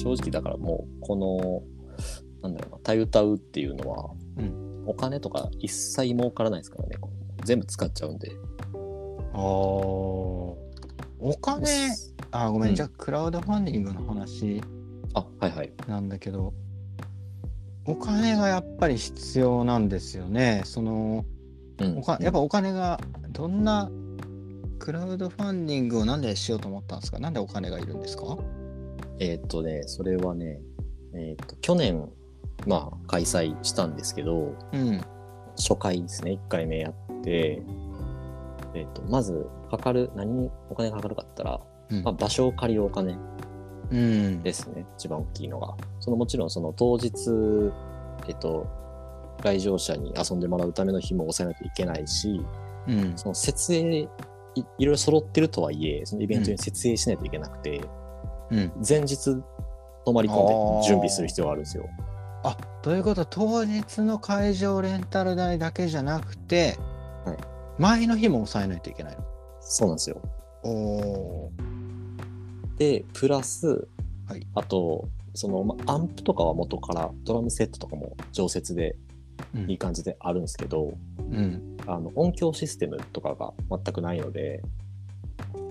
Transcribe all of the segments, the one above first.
正直だからもうこのなんだろうな「たゆたう」っていうのは、うんお金とか一切儲からないですからね。全部使っちゃうんで。あー。お金？あごめん、うん。じゃあクラウドファンディングの話あはいはい。なんだけどお金がやっぱり必要なんですよね。そのうん。おかやっぱお金がどんなクラウドファンディングをなんでしようと思ったんですか？なんでお金がいるんですか？えーっとねそれはねえーっと去年まあ開催したんですけどうん。初回ですね1回目やってえーっとまずかかる何にお金がかかるかったら、うん。まあ、場所を借りるお金うん。ですね、一番大きいのが。そのもちろんその当日、えっと、来場者に遊んでもらうための費も抑えないといけないし、うん。その設営い、いろいろ揃ってるとはいえ、そのイベントに設営しないといけなくて、うん前日泊まり込んで準備する必要があるんですよ。あということは当日の会場レンタル代だけじゃなくて、はい。前の日も抑えないといけないの？そうなんですよ。おおで、プラス、はい。あと、その、ま、アンプとかは元からドラムセットとかも常設でーいい感じであるんですけど、うん。あの音響システムとかが全くないので、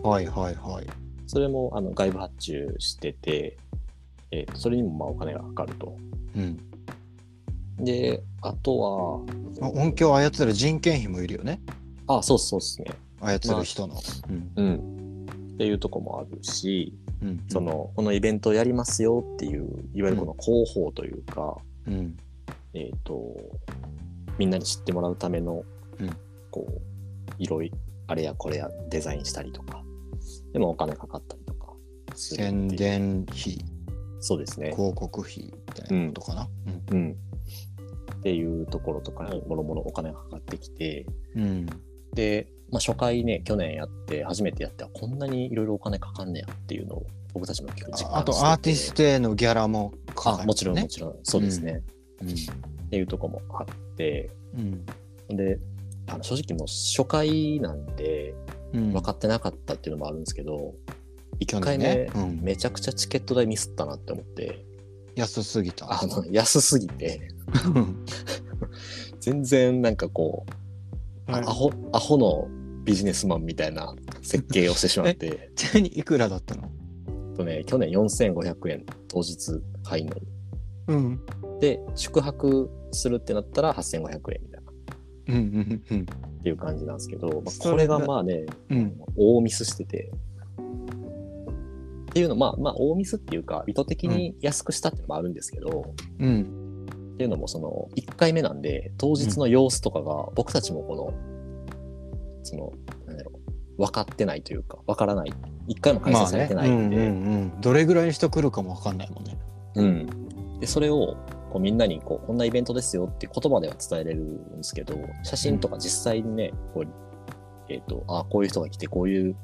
はいはいはいそれもあの外部発注してて、えーとそれにもまあお金がかかると。うん。で、あとは、まあ音響を操る人件費もいるよね。あ、そうそうですね。操る人の、うん。うん。っていうとこもあるし、うんその、このイベントをやりますよっていう、いわゆるこの広報というか、うん。えっ、と、みんなに知ってもらうための、うん。こう、いろいろ、あれやこれやデザインしたりとか、でもお金かかったりとか宣伝費。そうですね。広告費みたいなことかな？うん。っていうところとかにもろもろお金がかかってきて、うん。で、まあ、初回ね、去年やって、初めてやって、あこんなにいろいろお金かかんねやっていうのを僕たちも結構実感してて。ああとアーティストへのギャラもかかるあもちろん、ねもちろん、そうですね。うん。っていうとこもあって、うん。で、あの正直もう初回なんで、うん分かってなかったっていうのもあるんですけど、去1回年目、ねうん。めちゃくちゃチケット代ミスったなって思って、安すぎた。あの、安すぎて、全然なんかこう、あはいアホ、アホのビジネスマンみたいな設計をしてしまって、ちなみにいくらだったの？とね、去年4500円。当日入んのに。うん。で、宿泊するってなったら8500円みたいなっていう感じなんですけど、まあ、これがまあね、うん。大ミスしてて。っていうのまあまあ大ミスっていうか意図的に安くしたっていうのもあるんですけど、うん。っていうのもその1回目なんで当日の様子とかが僕たちもこの、そのなんだろう分かってないというか分からない。1回も開催されてないんで、まあね。うんうんうん。どれぐらいの人来るかもわかんないもんね。うん、でそれをこうみんなにこうこんなイベントですよって言葉では伝えれるんですけど写真とか実際にね、こうえー、とあこういう人が来てこういう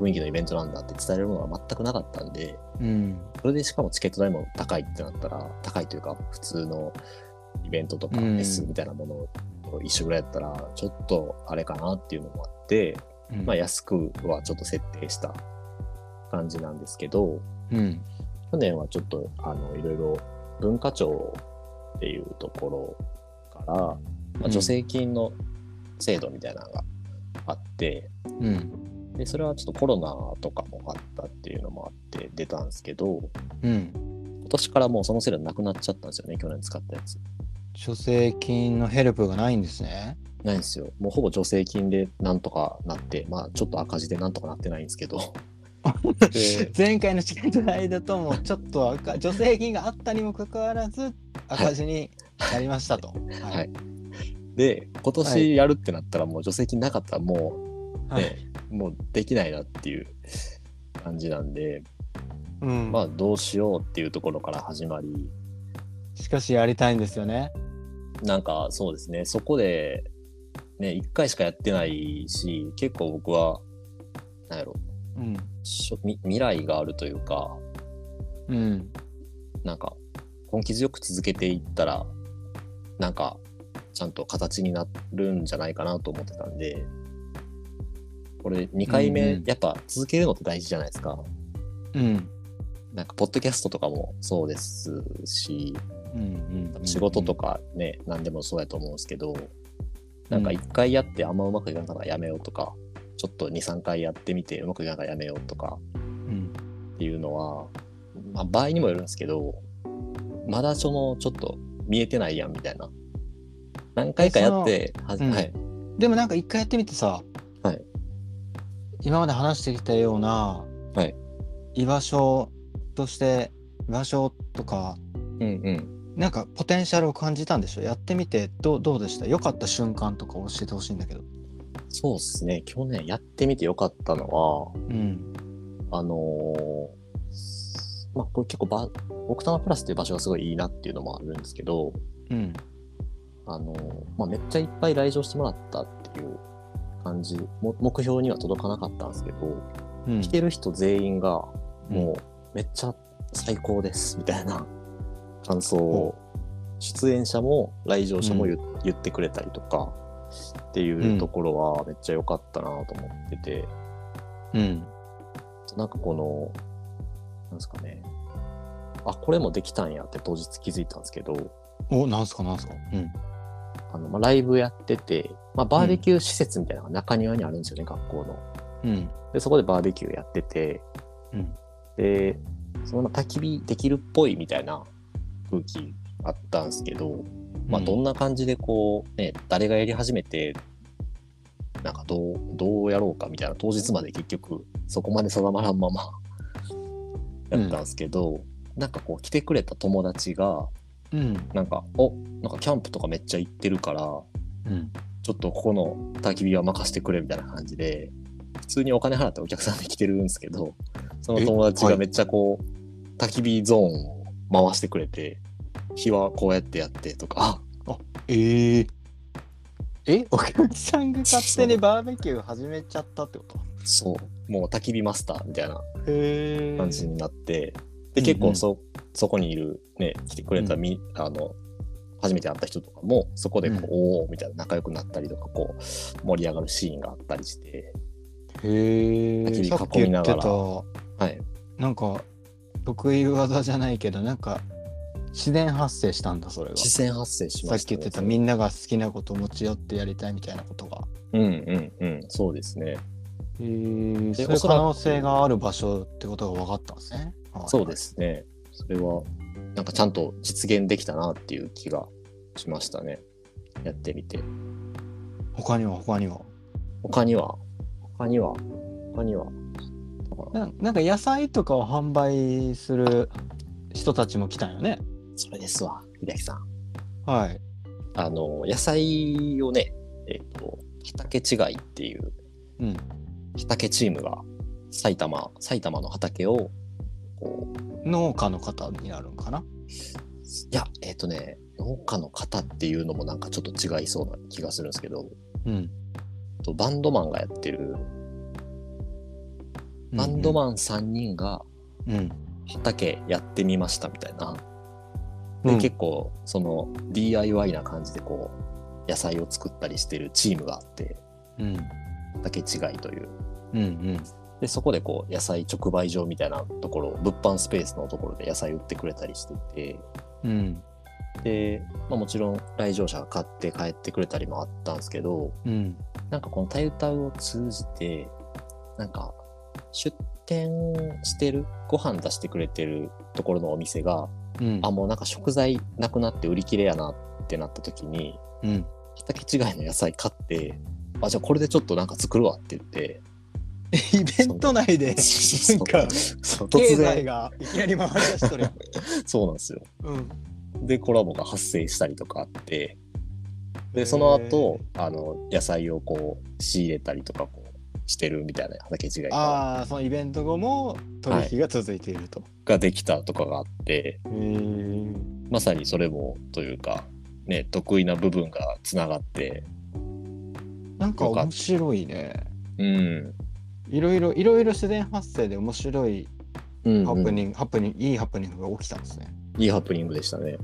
雰囲気のイベントなんだって伝えるものが全くなかったんでうん。それでしかもチケット代も高いってなったら高いというか普通のイベントとかうん。S みたいなものと一緒ぐらいだったらちょっとあれかなっていうのもあって、まあ、安くはちょっと設定した感じなんですけど、うん。去年はちょっとあのいろいろ文化庁っていうところから、まあ、うん。助成金の制度みたいなのがあって、うん。でそれはちょっとコロナとかもあったっていうのもあって出たんですけどうん。今年からもうその制度なくなっちゃったんですよね去年使ったやつ。助成金のヘルプがないんですね。ないんですよ。もうほぼ助成金でなんとかなってまあちょっと赤字でなんとかなってないんですけど。で 前回のチケット代だともうちょっと赤助成金があったにもかかわらず赤字になりましたと。はい。で今年やるってなったらもう助成金なかったらもうはい。ね、もうできないなっていう感じなんで、うん。まあどうしようっていうところから始まり、しかしやりたいんですよね。なんかそうですね、そこで、ね、1回しかやってないし、結構僕は、なんやろ、うん。しょみ未来があるというか、うん。なんか根気強く続けていったら、なんかちゃんと形になるんじゃないかなと思ってたんで、これ2回目、うんうん。やっぱ続けるのって大事じゃないですか。うん。なんかポッドキャストとかもそうですし、うんうんうん仕事とかね、何でもそうやと思うんですけど、なんか一回やってあんまうまくいかなかったらやめようとか、ちょっと2、3回やってみてうまくいかなかったらやめようとかうんっていうのは、まあ場合にもよるんですけど、まだそのちょっと見えてないやんみたいな。何回かやって、はうんはい。でもなんか一回やってみてさ、はい今まで話してきたような、はい居場所として居場所とかうんうん。なんかポテンシャルを感じたんでしょ？やってみてどうどうでした？良かった瞬間とか教えてほしいんだけど。そうですね。去年やってみてよかったのは、うんあのーまあこれ結構ば、奥多摩プラスっていう場所がすごいいいなっていうのもあるんですけど、うんあのーまあめっちゃいっぱい来場してもらったっていう感じ、も目標には届かなかったんですけど、うん。来てる人全員がもうめっちゃ最高ですみたいな感想を出演者も来場者も言,、言ってくれたりとかっていうところはめっちゃ良かったなと思ってて、うん。なんかこのなんですかね。あこれもできたんやって当日気づいたんですけど。おなんすかなんすか？うん。あの、まあ、ライブやってて、まあ、バーベキュー施設みたいなのが中庭にあるんですよね、学校の。うん。でそこでバーベキューやってて、うん。でそのまま焚き火できるっぽいみたいな空気あったんですけど、まあ、どんな感じでこう、ね、誰がやり始めてなんかどうどうやろうかみたいな当日まで結局そこまで定まらんままやったんですけど、なんかこう来てくれた友達がうん。なんかおなんかキャンプとかめっちゃ行ってるからうん。ちょっとここの焚き火は任せてくれみたいな感じで、普通にお金払ってお客さんで来てるんですけど、その友達がめっちゃこう、焚き火ゾーンを回してくれて、火はこうやってやってとか、えええ？お客さんが勝手にバーベキュー始めちゃったってこと？そう、もう焚き火マスターみたいな感じになって、で、うん結構そ、そこにいるね、来てくれたみ、あの、初めて会った人とかも、そこでこう、うん。おおみたいな仲良くなったりとか、こう、盛り上がるシーンがあったりして、へえ囲みながら。たはい。なんか得意技じゃないけどなんか自然発生したんだそれが自然発生しさましたね。っき言ってたみんなが好きなことを持ち寄ってやりたいみたいなことがうんうんうん、そうですね。へえでそういうおそらく可能性がある場所ってことが分かったんですねはいそうですね。それは、なんかちゃんと実現できたなっていう気がしましたね。やってみて。他には他には？他には、他には、他には、ななんか野菜とかを販売する人たちも来たんよねそれですわ、秀樹さん。はい。あの、野菜をね、えっ、と、畑違いっていううん。畑チームが埼玉、埼玉の畑を、こう、農家の方になるんかな？いや、えっ、とね、農家の方っていうのもなんかちょっと違いそうな気がするんですけど、うん。とバンドマンがやってるバンドマン3人がうん。畑やってみましたみたいな。で、うん。結構その DIY な感じでこう野菜を作ったりしてるチームがあって、うん畑違いという。うん。うんで、そこでこう野菜直売所みたいなところ、物販スペースのところで野菜売ってくれたりしてて、うん。で、まあ、もちろん来場者が買って帰ってくれたりもあったんですけど、うん。なんかこのタイ歌を通じて、なんか出店してる、ご飯出してくれてるところのお店が、うん。あ、もうなんか食材なくなって売り切れやなってなった時に、うん。畑違いの野菜買って、あ、じゃあこれでちょっとなんか作るわって言って、イベント内でそう。なんか経突然、済がいきなり回り出しとる そうなんですよ。うん。で、コラボが発生したりとかあって、で、その後、あの、野菜をこう、仕入れたりとかこうしてるみたいな畑違いが。ああそのイベント後も取引が続いていると、ができたとかがあって、まさにそれもというか、ね、得意な部分がつながって、なんか面白いね。うん。いろいろいろいろ自然発生で面白いうん、ハプンニング、ハプニングいいハプニングが起きたんですね。グ。いいハプニングでしたね。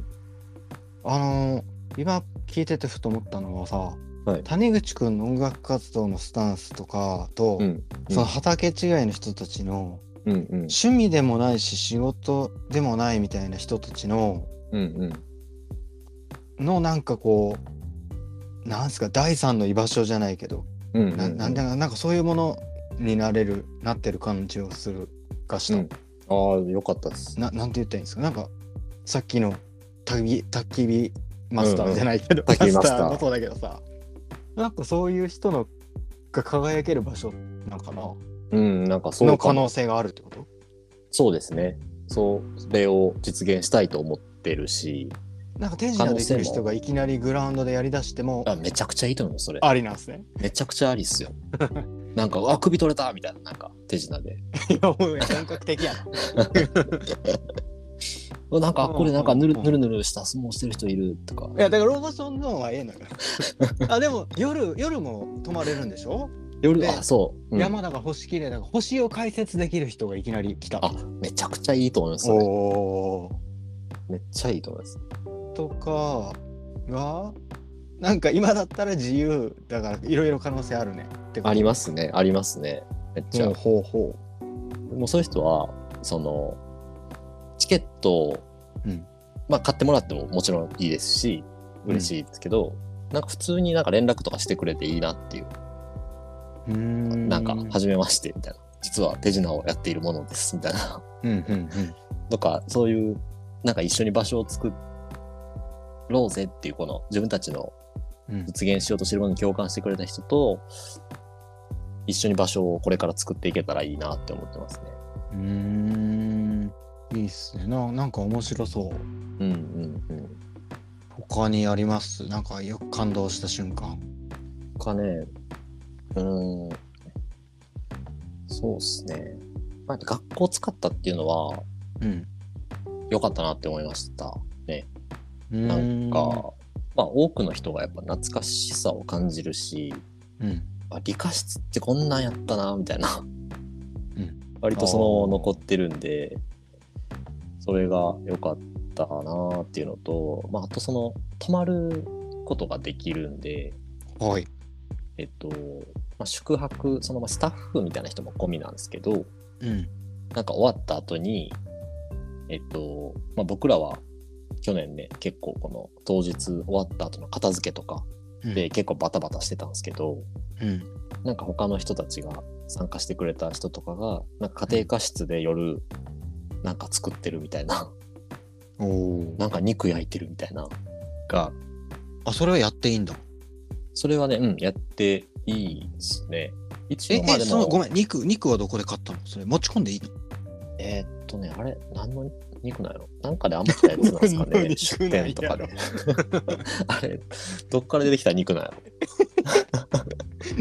あのー今聞いててふと思ったのはさ、はい。谷口くんの音楽活動のスタンスとかと、うん。その畑違いの人たちのうんうん。趣味でもないし仕事でもないみたいな人たちのうんうん。のなんかこうなんすか第三の居場所じゃないけど、うんうんななんだかなんかそういうものになれるなってる感じをするがした、うん。ああよかったです。ななんて言ったらいいんですか？なんかさっきの焚き火マスターじゃないけど、焚き火マスターもそうだけどさなんかそういう人のが輝ける場所なんかな？うんなんかそうの可能性があるってことそうですね。そうそれを実現したいと思ってるし。なんか手品できる人がいきなりグラウンドでやりだしてもあめちゃくちゃいいと思うそれ。ありなんですね。めちゃくちゃありっすよ。なんかあ首取れたみたいななんか手品で。いやもう本格的やな。なんかあこれなんかぬるうんぬるぬるした相撲してる人いるとか。いやだからローバソンゾーンはええのよ。あでも夜夜も泊まれるんでしょ、で夜あそう、うん。山田が星綺麗だから星を解説できる人がいきなり来た。あめちゃくちゃいいと思いますおー。めっちゃいいと思います。とかがなんか今だったら自由だからいろいろ可能性あるね。ありますねありますね。めっちゃ、ほうほうほもうそういう人はそのチケットを、うん。まあ買ってもらってももちろんいいですし嬉しいですけど、なんか普通になんか連絡とかしてくれていいなっていう。う。ん。なんか初めましてみたいな。実は手品をやっているものですみたいな。うんうんうん。とかそういうなんか一緒に場所を作ろうぜっていうこの自分たちのうん。実現しようとしてるものに共感してくれた人と一緒に場所をこれから作っていけたらいいなって思ってますね。うーんいいっすね。ななんか面白そう。うんうんうん。他にあります？なんかよく感動した瞬間。他ね、うーん、そうっすね。まあ、学校使ったっていうのはうん。良かったなって思いましたね。ななんか、まあ多くの人がやっぱ懐かしさを感じるし、うん。あ理科室ってこんなんやったな、みたいな。うん。割とその残ってるんで、それが良かったなっていうのと、まああとその泊まることができるんで、はい。えっと、まあ、宿泊、そのまあスタッフみたいな人も込みなんですけど、うん。なんか終わった後に、えっと、まあ、僕らは去年ね、結構この当日終わった後の片付けとかで結構バタバタしてたんですけど、うん。なんか他の人たちが参加してくれた人とかが、なんか家庭科室で夜、なんか作ってるみたいな、おおなんか肉焼いてるみたいな、が、あそれはやっていいんだ。それはね、うん、やっていいですね。一え応まあでそのごめん肉肉はどこで買ったの？それ持ち込んでいいの？えーっとね、あれ、何の肉なんやろ？なんかで余ったやつなんですか何のね 肉出 店とかで。あれ、どっから出てきた肉なんや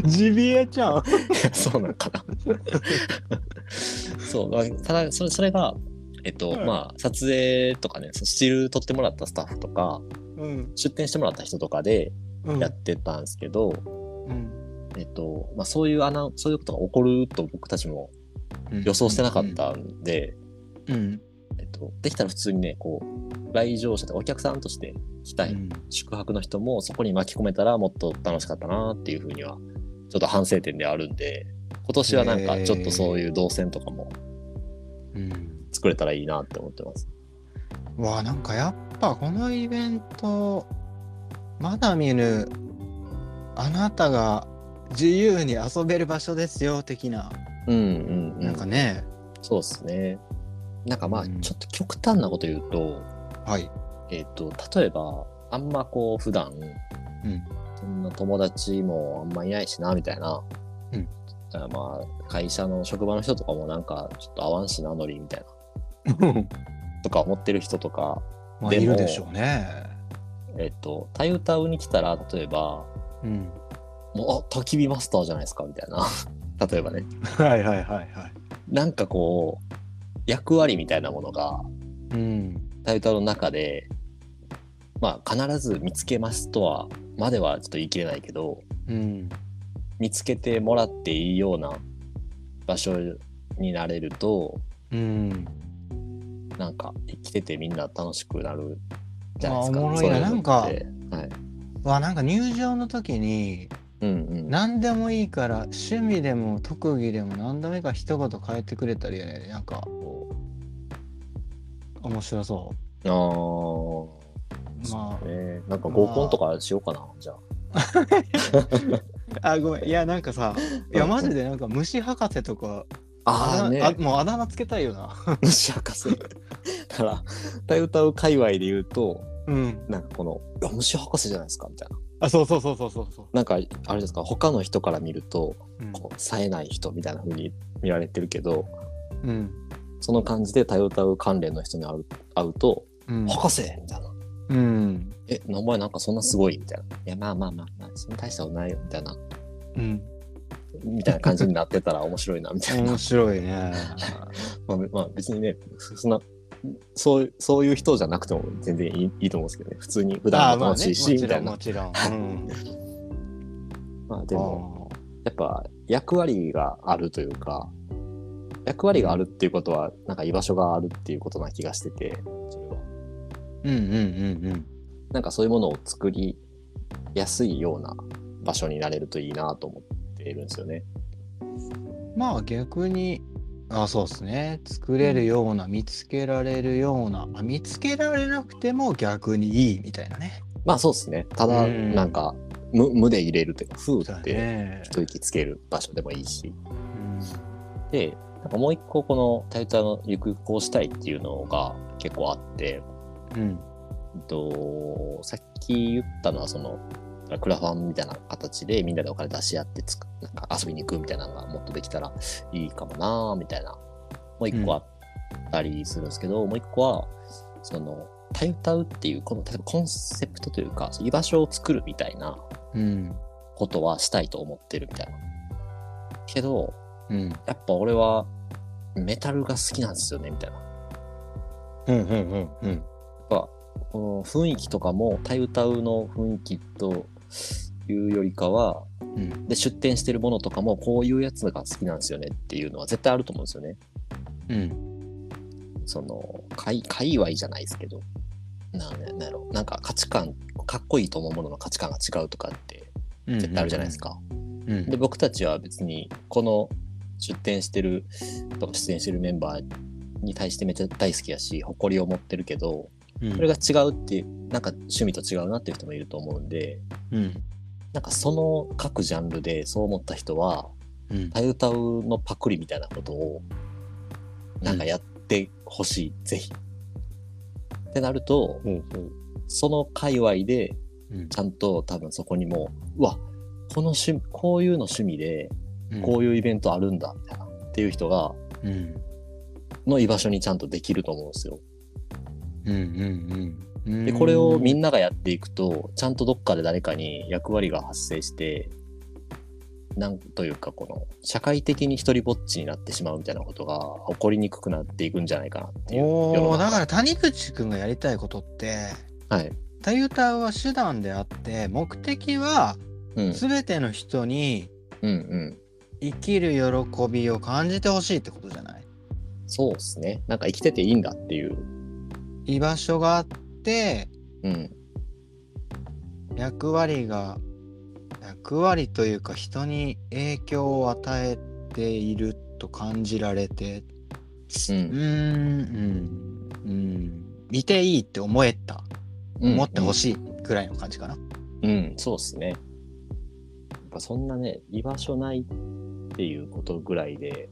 ジビエちゃん。ろ そうなんかな。そう、まあただ、それそれが、えっと、うん。まあ、撮影とかね、スチール撮ってもらったスタッフとか、うん。出店してもらった人とかでうん。やってたんですけど、うん。えっと、まあ、そういうアナウンそういうことが起こると僕たちも予想してなかったんで、うん。えっと、できたら普通にね、こう、来場者でお客さんとして来たい、うん。宿泊の人もそこに巻き込めたらもっと楽しかったなっていうふうには、ちょっと反省点であるんで、今年はなんかちょっとそういう動線とかもうん作れたらいいなって思ってます。うわなんかやっぱこのイベントまだ見ぬあなたが自由に遊べる場所ですよ的な、うんうんうん。なんかねそうですね。なんかまあ、うんちょっと極端なこと言うと、はいえっ、と、例えば、あんまこう、普段、うんそんな友達もあんまいないしな、みたいな。うんだからまあ、会社の職場の人とかもなんか、ちょっと合わんしな、ノリみたいな。とか思ってる人とか、まあいるでしょうね。えっ、と、タイ歌うに来たら、例えば、うん。もう、あ、焚き火マスターじゃないですか、みたいな。例えばね。はいはいはいはい。なんかこう、役割みたいなものが、うん。タイトルの中で、まあ、必ず見つけますとは、まではちょっと言い切れないけど、うん。見つけてもらっていいような場所になれると、うんなんか生きててみんな楽しくなるじゃないですか。あおもろいなそううのってはい。わなんか入場の時にうんうん。何でもいいから趣味でも特技でも何でもいいから一言変えてくれたりねなんか面白そああ。うまえー、なんか合コンとかしようかな、じゃあ。ああごめんいやなんかさいやうんマジでなんか虫博士とかああね。あもうあだ名つけたいよな。虫博士。だから、歌う歌う界隈で言うと、うん。なんかこの、いや虫博士じゃないですか、みたいな。あそうそうそうそうそうそう。なんか、あれですか、他の人から見ると、うん。こう、冴えない人みたいな風に見られてるけど、うん。その感じで歌う歌う関連の人に会う会うと、うん博士！みたいな。うんえ、お前なんかそんなすごい？みたいな。いや、まあまあまあまあ、そんな大したことないよ、みたいな。うんみたいな感じになってたら面白いな、みたいな。面白いね まあ、まあ、別にね、そんな、そうそういう人じゃなくても全然いいいいと思うんですけどね。普通に普段も楽しいし、みたいなも。ちろんうん、まあでも、やっぱ役割があるというか、役割があるっていうことは、なんか居場所があるっていうことな気がしてて、それは。うんうんうんなんかそういうものを作りやすいような場所になれるといいなと思っているんですよね。うんまあ逆にあそうですね。作れるような、見つけられるようなあ見つけられなくても逆にいいみたいなね。まあそうですね。ただ、うん。なんか、無無で入れるというか、ふうだってね。一息つける場所でもいいし。うん。で、なんかもう一個このタイタのゆくゆくこうしたいっていうのが結構あって、うん。えっと、さっき言ったのはその、クラファンみたいな形でみんなでお金出し合ってつくなんか遊びに行くみたいなのがもっとできたらいいかもなみたいな、もう一個あったりするんですけど、もう一個は、その、タイタウっていう、この、例えばコンセプトというか、居場所を作るみたいなうんことはしたいと思ってるみたいな。けど、うんやっぱ俺はメタルが好きなんですよね、みたいな。うんうんうんうんやっぱこの雰囲気とかもタイ歌うの雰囲気というよりかはうん。で出店してるものとかもこういうやつが好きなんですよねっていうのは絶対あると思うんですよね。うん。その界界隈じゃないですけど。なんなんやろなんか価値観かっこいいと思うものの価値観が違うとかってうん絶対あるじゃないですか。うん。で僕たちは別にこの出店してるとか出演してるメンバーに対してめっちゃ大好きやし誇りを持ってるけどうんそれが違うってなんか趣味と違うなっていう人もいると思うんでうん。なんかその各ジャンルでそう思った人はうん。タイ歌うのパクリみたいなことをなんかやってほしい、ぜひ。ってなるとほうほうその界隈でうん。ちゃんと多分そこにもうわこの趣味こういうの趣味でこういうイベントあるんだみたいなっていう人がうん。の居場所にちゃんとできると思うんですよ。うんうんうん。でこれをみなんながやっていくとちゃんとどっかで誰かに役割が発生してなんというかこの社会的に一人ぼっちになってしまうみたいなことが起こりにくくなっていくんじゃないかなっていうおだから谷口くんがやりたいことってはい、タユタは手段であって目的はうん、全ての人にうんうん。生きる喜びを感じてほしいってことじゃない？そうですね。なんか生きてていいんだっていう、居場所があってうん、役割が役割というか人に影響を与えていると感じられてううんうんうん。見ていいって思えた。思ってほい、しいぐらいの感じかな。うん。うんそうですね。やっぱそんなね居場所ないっていうことぐらいで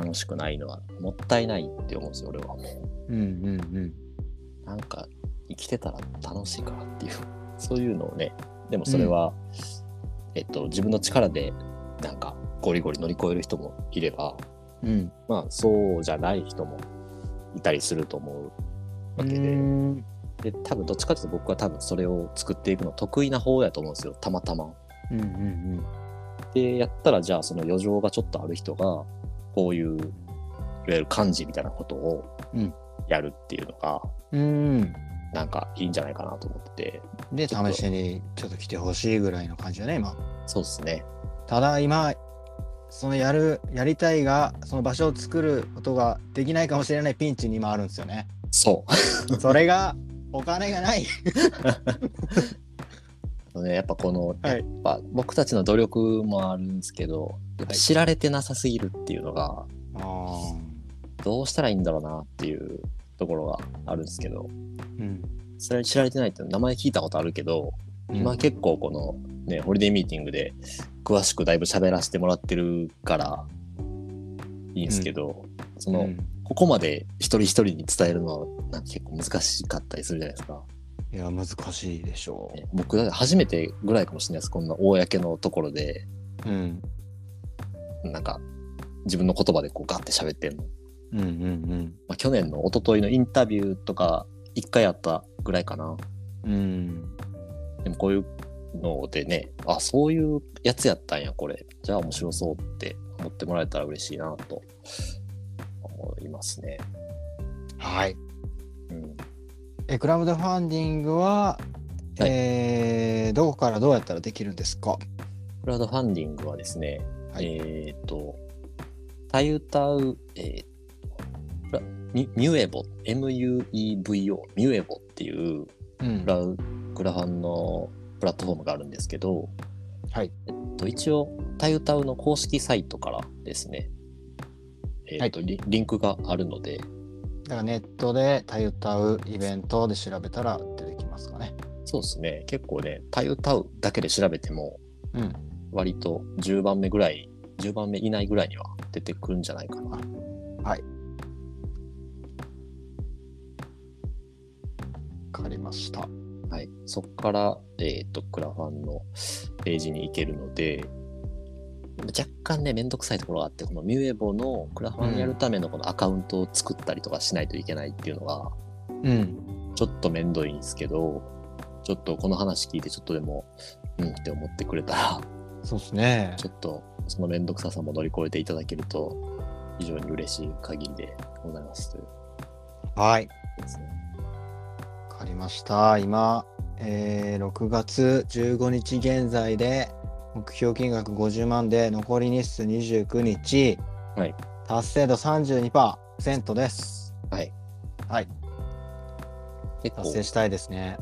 楽しくないのはもったいないって思うんですよ俺は。うんうんなんか生きてたら楽しいかなっていう、そういうのをね、でもそれは、えっと、自分の力でなんかゴリゴリ乗り越える人もいれば、うん。うんまあそうじゃない人もいたりすると思うわけで、うん。で、多分どっちかというと僕は多分それを作っていくの得意な方やと思うんですよ、たまたま。うんうん。で、やったらじゃあその余剰がちょっとある人が、こういう、いわゆる漢字みたいなことをうんやるっていうのが、うんなんかいいんじゃないかなと思ってて、で試しにちょっと来てほしいぐらいの感じだね今。そうですね。ただ今そのやるやりたいがその場所を作ることができないかもしれないピンチに今あるんですよね。そう。それがお金がない。ね、やっぱこの、はいやっぱ僕たちの努力もあるんですけど、やっぱ知られてなさすぎるっていうのが、あどうしたらいいんだろうなっていうところがあるんですけど、うん。それ知られてないって名前聞いたことあるけど、今結構このね、ホリデーミーティングで詳しくだいぶ喋らせてもらってるからいいんですけど、その、うんここまで一人一人に伝えるのはなんか結構難しかったりするじゃないですか。いや、難しいでしょね僕初めてぐらいかもしれないです。こんな公のところで、う。うん。なんか自分の言葉でこうガッて喋ってんの。うんうんまあ、去年の一昨日のインタビューとか一回あったぐらいかな。うん。うん。でもこういうのでね、あ、そういうやつやったんや、これ。じゃあ面白そうって思ってもらえたら嬉しいなと思いますね。はい。うん。え、クラウドファンディングは、はいえーどこからどうやったらできるんですか？クラウドファンディングはですね、はいえっ、と、タユタウ、えーミミュエボ、M-U-E-V-O、ミュエボっていううんクラウクラファンのプラットフォームがあるんですけど、はい。えっと、一応、タユタウの公式サイトからですね、えっとリリンクがあるので、だからネットでたゆたうイベントで調べたら出てきますかね。そうですね、結構ね、タユタウだけで調べても、うん。割と10番目ぐらい、10番目以内ぐらいには出てくるんじゃないかな。はい。わかりました。はい。そこから、えっ、と、クラファンのページに行けるので、若干ね、めんどくさいところがあって、このミュエボのクラファンやるためのこのアカウントを作ったりとかしないといけないっていうのが、うん。ちょっとめんどいんですけど、ちょっとこの話聞いてちょっとでも、うんって思ってくれたら、そうですね。ちょっとそのめんどくささも乗り越えていただけると、非常に嬉しい限りでございますというはい。ですね。わかりました。今、えー6月15日現在で目標金額50万で残り日数29日、はい達成度32%です。はい。はい。結構達成したいですね。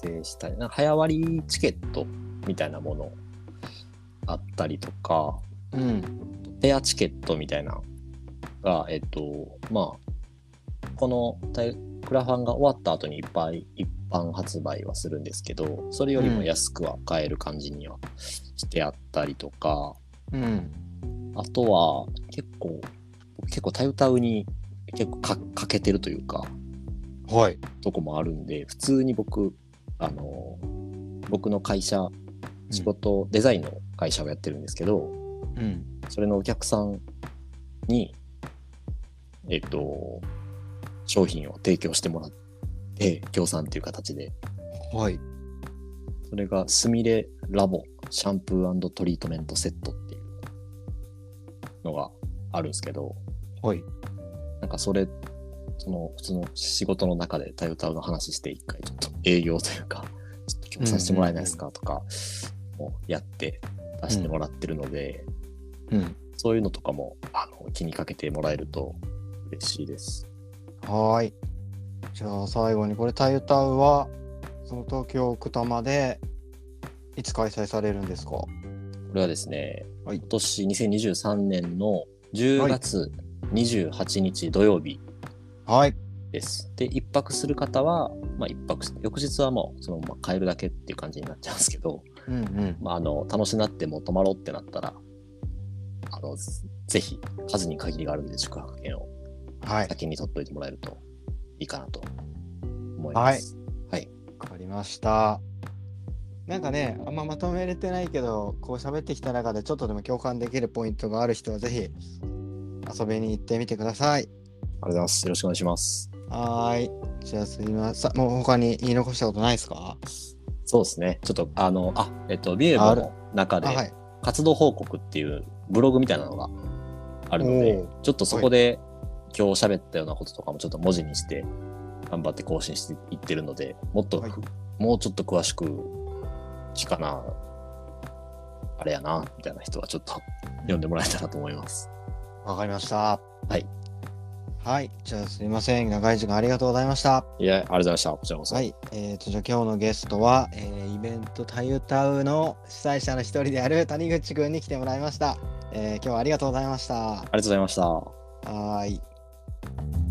達成したい。なんか早割チケットみたいなものあったりとか、うん。ペアチケットみたいなのが、えっと、まあ、このクラファンが終わった後にいっぱい一般発売はするんですけど、それよりも安くは買える感じにはしてあったりとか、うん。あとは結構、僕結構タユタウに結構かかけてるというか、はい。とこもあるんで、普通に僕、あの、僕の会社、仕事、デザインの会社をやってるんですけど、うん。それのお客さんに、えっと、商品を提供してもらって、協賛っていう形で、はい。それがスミレラボシャンプートリートメントセットっていうのがあるんですけど、はい。なんかそれ、その普通の仕事の中でタヨタウの話して一回ちょっと営業というか、ちょっと協賛してもらえないですか？とか、もやって出してもらってるので、うん。そういうのとかもあの気にかけてもらえると嬉しいです。はーい。じゃあ最後にこれタイユタウはその東京奥多摩でいつ開催されるんですか？これはですね、はい今年2023年の10月28日土曜日はい。です。で、一泊する方は、まあ一泊して、翌日はもうそのまま帰るだけっていう感じになっちゃうんですけど、うんうん。まあ、あの、楽しなっても泊まろうってなったら、あの、ぜひ数に限りがあるんで宿泊券をはい。先に取っといてもらえるといいかなと思います。はい。わかりました。なんかね、あんままとめれてないけど、こう喋ってきた中でちょっとでも共感できるポイントがある人はぜひ遊びに行ってみてください。ありがとうございます。よろしくお願いします。はーい。じゃあすいません。もう他に言い残したことないですか？そうですね。ちょっとあの、あ、えっと、ビエボあるの中あ、ではい。活動報告っていうブログみたいなのがあるのでちょっとそこで今日喋ったようなこととかもちょっと文字にして頑張って更新していってるので、もっと、はいもうちょっと詳しく聞かな、あれやな、みたいな人はちょっと読んでもらえたらと思います。わかりました。はい。はい。じゃあすいません。長い時間ありがとうございました。いや、ありがとうございました。こちらこそ。はい。えー、と、じゃあ今日のゲストは、えーイベントたゆたうの主催者の一人である谷口くんに来てもらいました。えー今日はありがとうございました。ありがとうございました。はーい。